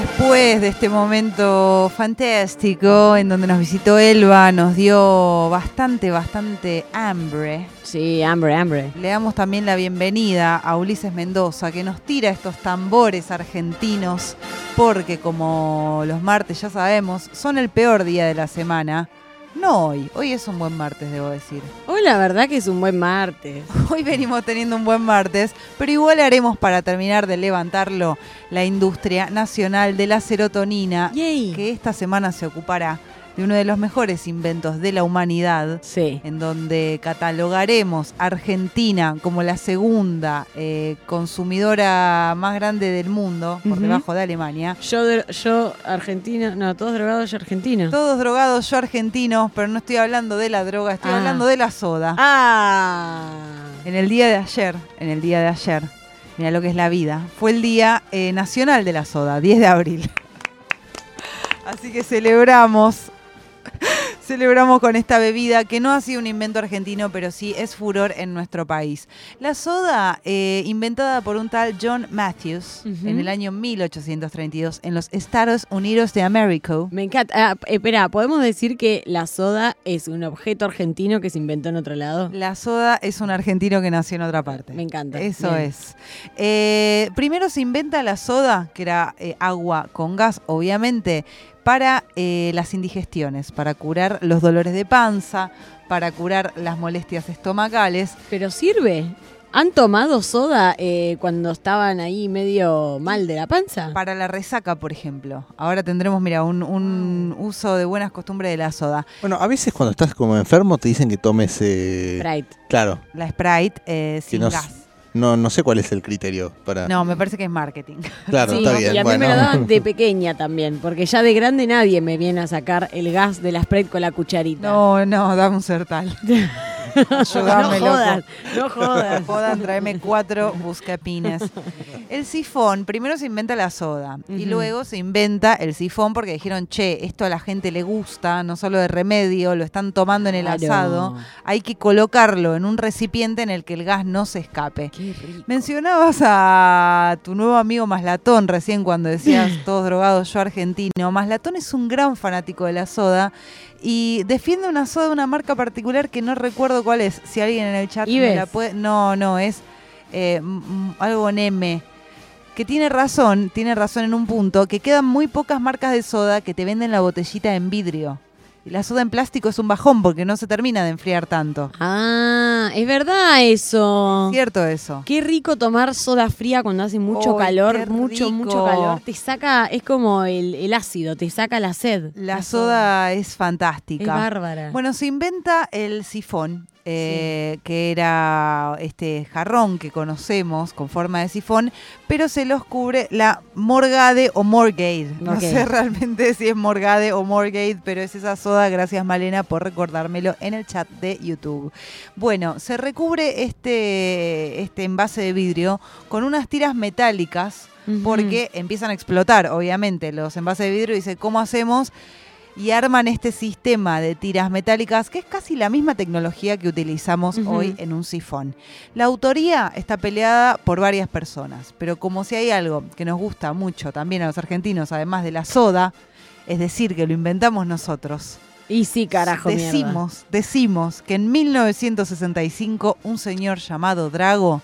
después de este momento fantástico en donde nos visitó Elba, nos dio bastante, bastante hambre. Sí, hambre, hambre. Le damos también la bienvenida a Ulises Mendoza, que nos tira estos tambores argentinos, porque como los martes ya sabemos, son el peor día de la semana. No hoy, hoy es un buen martes, debo decir. Hoy la verdad que es un buen martes. Hoy venimos teniendo un buen martes, pero igual haremos para terminar de levantarlo la industria nacional de la serotonina, Yay. que esta semana se ocupará de uno de los mejores inventos de la humanidad, Sí. en donde catalogaremos Argentina como la segunda eh, consumidora más grande del mundo, por debajo de Alemania. Yo, yo, Argentina, no, todos drogados, yo Argentina. Todos drogados, yo argentinos, pero no estoy hablando de la droga, estoy Ah. hablando de la soda. Ah. En el día de ayer, en el día de ayer, mira lo que es la vida, fue el Día eh, Nacional de la Soda, 10 de abril. Así que celebramos, celebramos con esta bebida que no ha sido un invento argentino, pero sí es furor en nuestro país. La soda, eh, inventada por un tal John Matthews en el año 1832 en los Estados Unidos de América. Me encanta. Ah, espera, ¿podemos decir que la soda es un objeto argentino que se inventó en otro lado? La soda es un argentino que nació en otra parte. Me encanta. Eso Bien. es. Eh, primero se inventa la soda, que era eh, agua con gas, obviamente, para eh, las indigestiones, para curar los dolores de panza, para curar las molestias estomacales. Pero sirve. ¿Han tomado soda eh, cuando estaban ahí medio mal de la panza? Para la resaca, por ejemplo. Ahora tendremos, mira, un, un uso de buenas costumbres de la soda. Bueno, a veces cuando estás como enfermo te dicen que tomes... eh, Sprite. Claro, La Sprite eh, sin gas. No, no sé cuál es el criterio para... No, me parece que es marketing. Claro, Sí, está bien. y a mí bueno. me lo daban de pequeña también, porque ya de grande nadie me viene a sacar el gas de la Sprite con la cucharita. No, no, dame un sertal. Ayúdame, no loco. jodas, no jodas. Jodan, tráeme cuatro buscapines. El sifón, primero se inventa la soda y luego se inventa el sifón porque dijeron, che, esto a la gente le gusta, no solo de remedio, lo están tomando en el Claro. asado, hay que colocarlo en un recipiente en el que el gas no se escape. Qué rico. Mencionabas a tu nuevo amigo Maslatón recién cuando decías todos drogados, yo argentino. Maslatón es un gran fanático de la soda y defiende una soda de una marca particular que no recuerdo cuál es. Si alguien en el chat me la puede. No, no, es eh, algo en M. Que tiene razón, tiene razón en un punto, que quedan muy pocas marcas de soda que te venden la botellita en vidrio. Y la soda en plástico es un bajón porque no se termina de enfriar tanto. Ah, es verdad eso. ¿Cierto eso? Qué rico tomar soda fría cuando hace mucho calor, mucho, mucho calor. Te saca, es como el, el ácido, te saca la sed. La soda es fantástica. Es bárbara. Bueno, se inventa el sifón, eh, que era este jarrón que conocemos con forma de sifón, pero se los cubre la Morgade o Morgade. No sé realmente si es Morgade o Morgade, pero es esa soda. Gracias, Malena, por recordármelo en el chat de YouTube. Bueno, se recubre este, este envase de vidrio con unas tiras metálicas porque empiezan a explotar, obviamente, los envases de vidrio. y Dice, ¿cómo hacemos? Y arman este sistema de tiras metálicas, que es casi la misma tecnología que utilizamos hoy en un sifón. La autoría está peleada por varias personas, pero como si hay algo que nos gusta mucho también a los argentinos, además de la soda, es decir, que lo inventamos nosotros. Y sí, carajo, mierda. decimos, decimos que en 1965 un señor llamado Drago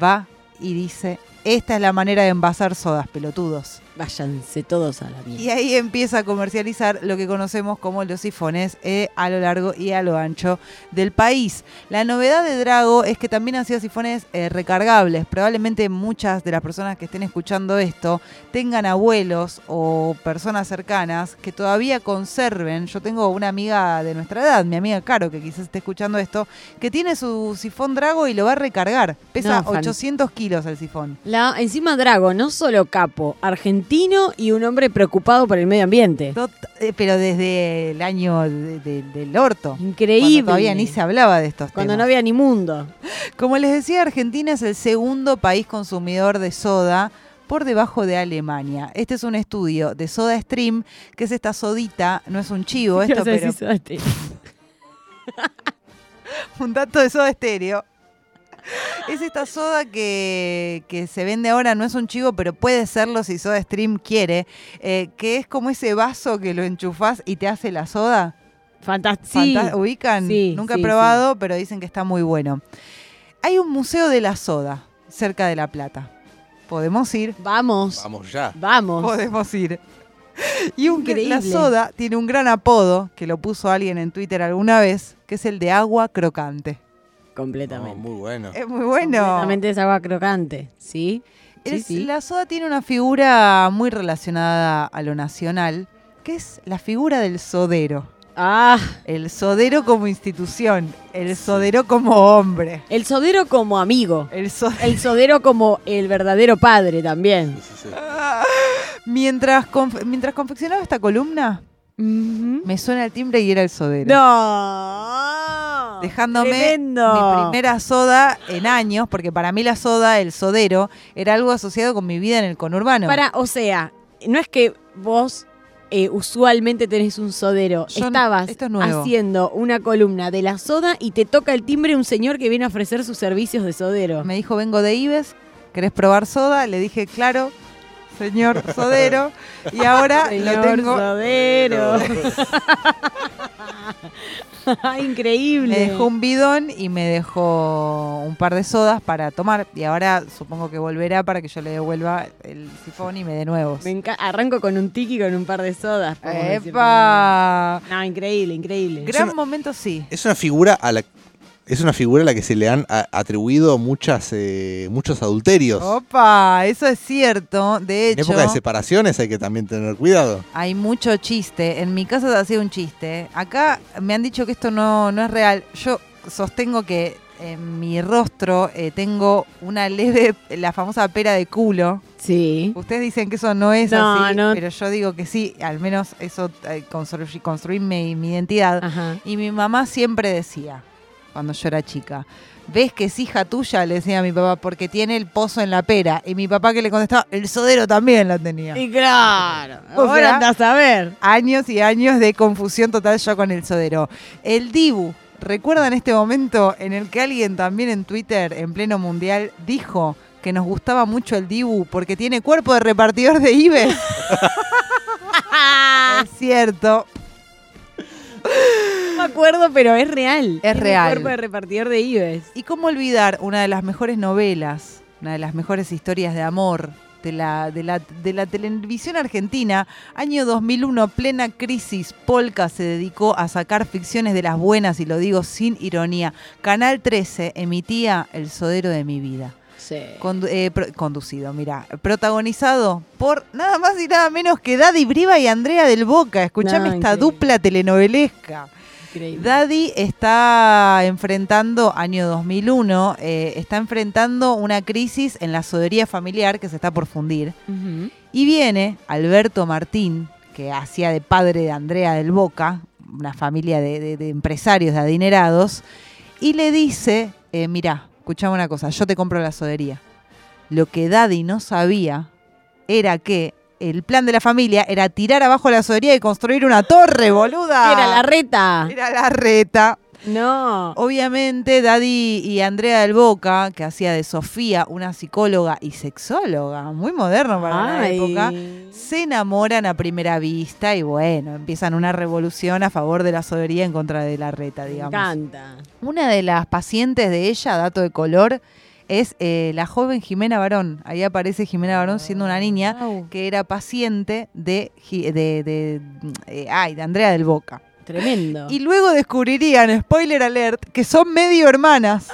va y dice, esta es la manera de envasar sodas, pelotudos. Váyanse todos a la mierda. Y ahí empieza a comercializar lo que conocemos como los sifones eh, a lo largo y a lo ancho del país. La novedad de Drago es que también hacía sifones eh, recargables. Probablemente muchas de las personas que estén escuchando esto tengan abuelos o personas cercanas que todavía conserven. Yo tengo una amiga de nuestra edad, mi amiga Caro, que quizás esté escuchando esto, que tiene su sifón Drago y lo va a recargar. Pesa No, fan- 800 kilos el sifón. La, encima Drago, no solo capo, argentino y un hombre preocupado por el medio ambiente. Tot- eh, pero desde el año de- de- del orto. Increíble. Cuando todavía ni se hablaba de estos Cuando no temas. había ni mundo. Como les decía, Argentina es el segundo país consumidor de soda por debajo de Alemania. Este es un estudio de Soda Stream, que es esta sodita, no es un chivo esto, pero un dato de Soda Estéreo. Es esta soda que, que se vende ahora, no es un chivo, pero puede serlo si Soda Stream quiere, eh, que es como ese vaso que lo enchufás y te hace la soda. Fantástico. ¿Ubican? Sí, Nunca sí, he probado, pero dicen que está muy bueno. Hay un museo de la soda cerca de La Plata. Podemos ir. Vamos. Vamos ya. Vamos. Podemos ir. Y un- Increíble. la soda tiene un gran apodo, que lo puso alguien en Twitter alguna vez, que es el de agua crocante. No, Completamente. muy bueno. Es muy bueno. Completamente es agua crocante. ¿Sí? Sí, Es- sí. La soda tiene una figura muy relacionada a lo nacional, que es la figura del sodero. Ah, El sodero como institución, el sodero como hombre. el sodero como amigo. El so- El sodero como el verdadero padre también. Sí, sí, sí. mientras, conf- mientras confeccionaba esta columna, me suena el timbre y era el sodero. No. Dejándome Tremendo. mi primera soda en años, porque para mí la soda, el sodero, era algo asociado con mi vida en el conurbano. Para, o sea, no es que vos eh, usualmente tenés un sodero. Yo- Estabas esto es nuevo. haciendo una columna de la soda y te toca el timbre un señor que viene a ofrecer sus servicios de sodero. Me dijo, vengo de Ives, ¿querés probar soda? Le dije, claro, señor sodero. Y ahora lo tengo. sodero. Increíble. Me dejó un bidón y me dejó un par de sodas para tomar. Y ahora supongo que volverá para que yo le devuelva el sifón y me dé nuevos. Me Arranco con un tiki con un par de sodas. ¡Epa! No, increíble, increíble. Gran una- momento, sí. Es una figura a la es una figura a la que se le han atribuido muchas eh, muchos adulterios. Opa, eso es cierto. De en hecho, época de separaciones hay que también tener cuidado. hay mucho chiste. En mi casa se hacía un chiste. Acá me han dicho que esto no, no es real. Yo sostengo que en mi rostro eh, tengo una leve, la famosa pera de culo. Sí. Ustedes dicen que eso no es No, así, no. pero yo digo que sí, al menos eso eh, construí, construí mi, mi identidad. Ajá. Y mi mamá siempre decía, cuando yo era chica, ¿ves que es hija tuya? Le decía a mi papá, porque tiene el pozo en la pera. Y mi papá que le contestaba, el sodero también la tenía. Y claro. O Ahora sea- andás a ver. Años y años de confusión total yo con el sodero. El Dibu. ¿Recuerdan este momento en el que alguien también en Twitter, en pleno mundial, dijo que nos gustaba mucho el Dibu porque tiene cuerpo de repartidor de Ives? es cierto. Acuerdo, pero es real. Es Tiene real. cuerpo de repartidor de Ives. ¿Y cómo olvidar una de las mejores novelas, una de las mejores historias de amor de la, de la, de la televisión argentina? Año 2001, plena crisis, Polka se dedicó a sacar ficciones de las buenas y lo digo sin ironía. Canal 13 emitía El Sodero de mi vida. Sí. Condu- eh, conducido, mira, protagonizado por nada más y nada menos que Daddy Briva y Andrea del Boca. Escuchame No, esta increíble. dupla telenovelesca. Increíble. Daddy está enfrentando, año 2001, eh, está enfrentando una crisis en la sodería familiar que se está por fundir. Y viene Alberto Martín, que hacía de padre de Andrea del Boca, una familia de, de- de empresarios, de adinerados, y le dice, eh, mirá, escuchame una cosa, yo te compro la sodería. Lo que Daddy no sabía era que el plan de la familia era tirar abajo la sodería y construir una torre, boluda. Era la reta. Era la reta. No. Obviamente, Daddy y Andrea del Boca, que hacía de Sofía una psicóloga y sexóloga, muy moderno para la época, se enamoran a primera vista y bueno, empiezan una revolución a favor de la sobería en contra de la reta, Me digamos. encanta. Una de las pacientes de ella, dato de color, es eh, la joven Jimena Barón. Ahí aparece Jimena Barón siendo una niña Wow. que era paciente de, de, de, eh, ay, de Andrea del Boca. Tremendo. Y luego descubrirían, spoiler alert, que son medio hermanas.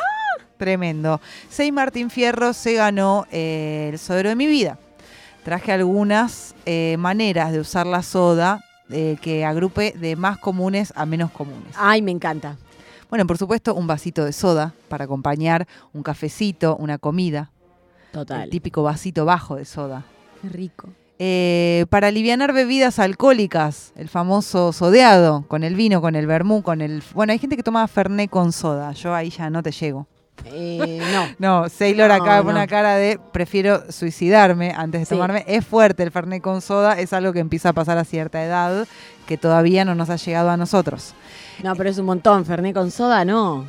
Tremendo. Sei Martín Fierro se ganó eh, el sodero de mi vida. Traje algunas eh, maneras de usar la soda eh, que agrupe de más comunes a menos comunes. Ay, me encanta. Bueno, por supuesto, un vasito de soda para acompañar un cafecito, una comida. Total. El típico vasito bajo de soda. Qué rico. Eh, para alivianar bebidas alcohólicas, el famoso sodeado, con el vino, con el vermú, con el... Bueno, hay gente que toma Fernet con soda, yo ahí ya no te llego. Eh, no. No, Sailor No, acá no. una cara de prefiero suicidarme antes de Sí. tomarme. Es fuerte el Fernet con soda, es algo que empieza a pasar a cierta edad que todavía no nos ha llegado a nosotros. No, pero es un montón. Fernet con soda, no.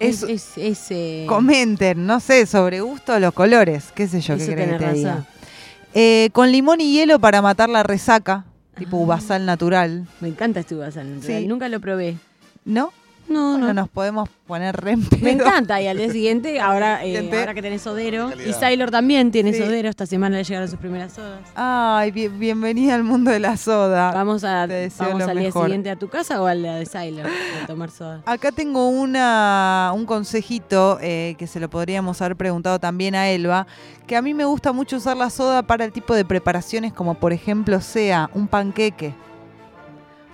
Es- Es, eh, Comenten, no sé, sobre gusto los colores, qué sé yo, qué querés que te diga. Eh, con limón y hielo para matar la resaca, tipo Ah. uvasal natural, Me encanta este uvasal natural. Sí. Nunca lo probé. ¿no? No, Bueno, no. nos podemos poner re en Me encanta. Y al día siguiente, ahora, eh, ahora que tenés sodero. Y. Sailor también tiene Sí. sodero. Esta semana le llegaron sus primeras sodas. Ay, bien- bienvenida al mundo de la soda. Vamos, a, te deseo vamos lo al día siguiente a tu casa o a la de Sailor a tomar soda. Acá tengo una, un consejito eh, que se lo podríamos haber preguntado también a Elba, que a mí me gusta mucho usar la soda para el tipo de preparaciones como por ejemplo sea un panqueque,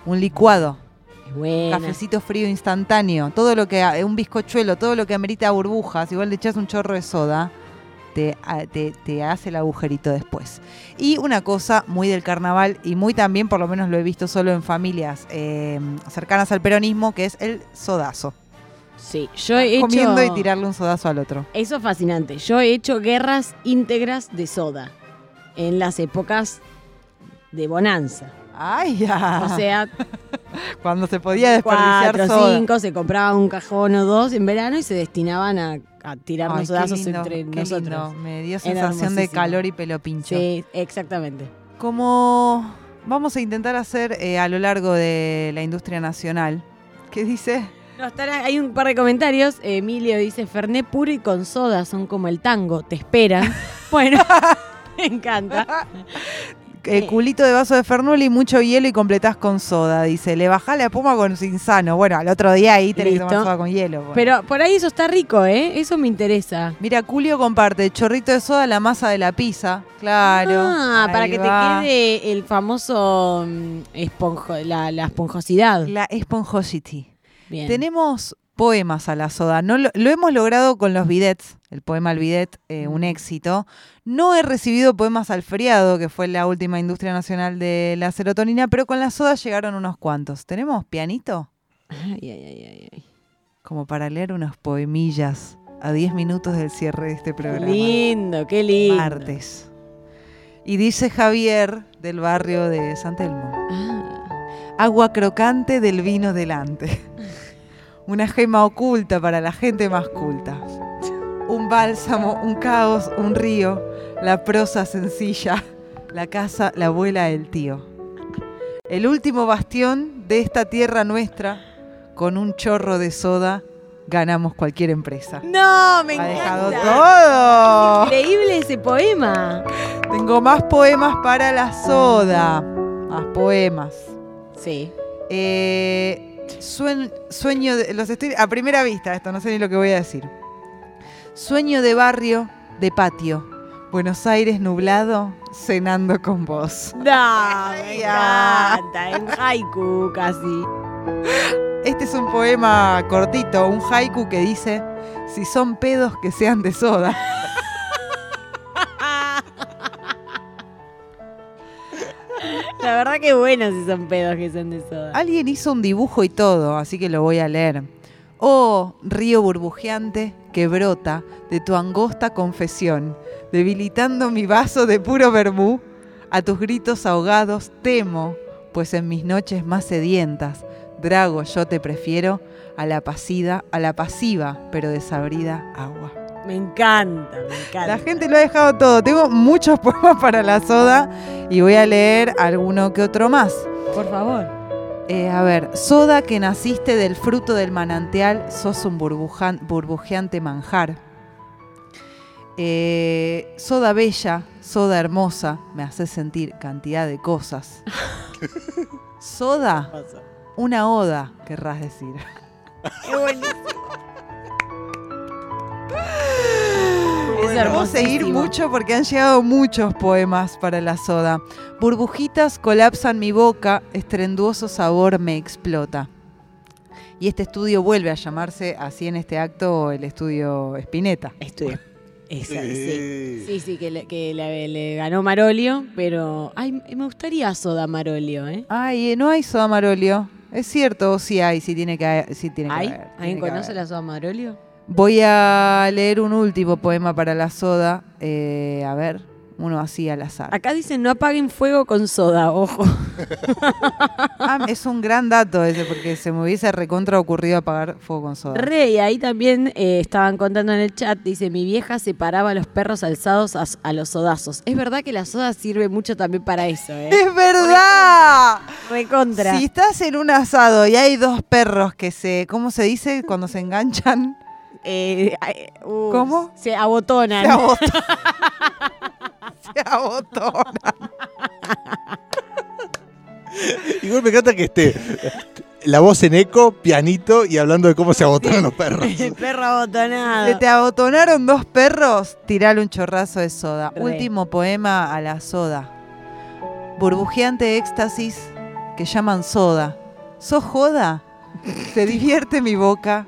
un licuado, buena. cafecito frío instantáneo, todo lo que eh, un bizcochuelo, todo lo que amerita burbujas, igual le echas un chorro de soda, te, a- te, te hace el agujerito después. Y una cosa muy del carnaval y muy también, por lo menos lo he visto solo en familias eh, cercanas al peronismo, que es el sodazo. Sí, yo he hecho... Comiendo y tirarle un sodazo al otro. Eso es fascinante. Yo he hecho guerras íntegras de soda en las épocas de bonanza. Ay, ya. O sea, cuando se podía desperdiciar cuatro, soda. cinco, se compraba un cajón o dos en verano y se destinaban a, a tirarnos sodazos entre nosotros. lindo. Me dio sensación de calor y pelo pincho. Sí, exactamente. Como vamos a intentar hacer eh, a lo largo de la industria nacional. ¿Qué dice? No, hay un par de comentarios. Emilio dice, Ferné puro y con soda son como el tango, te esperan. bueno, me encanta. Eh, Eh. culito de vaso de Fernuli, mucho hielo y completás con soda. Dice, le bajá la espuma con insano. Bueno, al otro día ahí tenés que tomar Listo. soda con hielo. bueno. Pero por ahí eso está rico, ¿eh? Eso me interesa. Mira, Julio comparte chorrito de soda, la masa de la pizza. Claro. Ah, para que va. te quede el famoso mm, esponjo, la, la esponjosidad. La esponjosity. Bien. Tenemos poemas a la soda. No lo, lo hemos logrado con los bidets, el poema al bidet, eh, un éxito. No he recibido poemas al feriado, que fue la última industria nacional de la serotonina, pero con la soda llegaron unos cuantos. ¿Tenemos pianito? Ay, ay, ay, ay, ay. Como para leer unos poemillas a 10 minutos del cierre de este Qué programa. lindo, qué lindo. Martes. Y dice Javier del barrio de San Telmo. Ah, Agua crocante del vino delante. Una gema oculta para la gente más culta. Un bálsamo, un caos, un río, la prosa sencilla, la casa, la abuela, el tío. El último bastión de esta tierra nuestra, con un chorro de soda, ganamos cualquier empresa. No, me Ha dejado todo. Increíble ese poema. Tengo más poemas para la soda. Más poemas. Sí. Eh, suen- sueño de. Los estoy. A primera vista, esto no sé ni lo que voy a decir. Sueño de barrio, de patio. Buenos Aires nublado, cenando con vos. No, me Ya. encanta. En haiku casi. Este es un poema cortito, un haiku que dice: Si son pedos, que sean de soda. La verdad que bueno si son pedos que son de soda. Alguien hizo un dibujo y todo, así que lo voy a leer. Oh, río burbujeante que brota de tu angosta confesión, debilitando mi vaso de puro vermú, a tus gritos ahogados temo, pues en mis noches más sedientas, Drago, yo te prefiero a la pasida, a la pasiva, pero desabrida agua. Me encanta, me encanta. La gente lo ha dejado todo. Tengo muchos poemas para la soda y voy a leer alguno que otro más. Por favor. Eh, a ver, soda que naciste del fruto del manantial, sos un burbujan- burbujeante manjar. Eh, soda bella, soda hermosa, me hace sentir cantidad de cosas. Soda, una oda, querrás decir. Qué buenísimo. Es Podemos seguir hermosísimo. mucho porque han llegado muchos poemas para la soda. Burbujitas colapsan mi boca, estrenduoso sabor me explota. Y este estudio vuelve a llamarse así en este acto el estudio Spinetta. Estudio. Esa, sí. Sí. Sí, sí, que, le, que le- le ganó Marolio, pero. Ay, me gustaría soda Marolio, ¿eh? Ay, eh, no hay soda Marolio. Es cierto, sí hay, sí tiene que, sí tiene que haber, ¿Alguien tiene que conoce haber. la soda Marolio? Voy a leer un último poema para la soda. Eh, a ver, uno así al azar. Acá dicen no apaguen fuego con soda, ojo. Ah, es un gran dato ese, porque se me hubiese recontra ocurrido apagar fuego con soda. Rey, ahí también eh, estaban contando en el chat, dice, mi vieja separaba a los perros alzados a, a los sodazos. Es verdad que la soda sirve mucho también para eso, ¿eh? ¡Es verdad! Recontra. Si estás en un asado y hay dos perros que se, ¿cómo se dice? Cuando se enganchan, Eh, uh, ¿Cómo? Se abotonan. se abotonan. se abotonan. Igual me encanta que esté la voz en eco, pianito y hablando de cómo se agotaron los perros. El perro abotonado. Se te abotonaron dos perros, tirale un chorrazo de soda. Re. Último poema a la soda. Burbujeante éxtasis que llaman soda. ¿Sos joda? Te divierte mi boca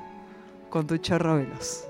con tu chorro veloz.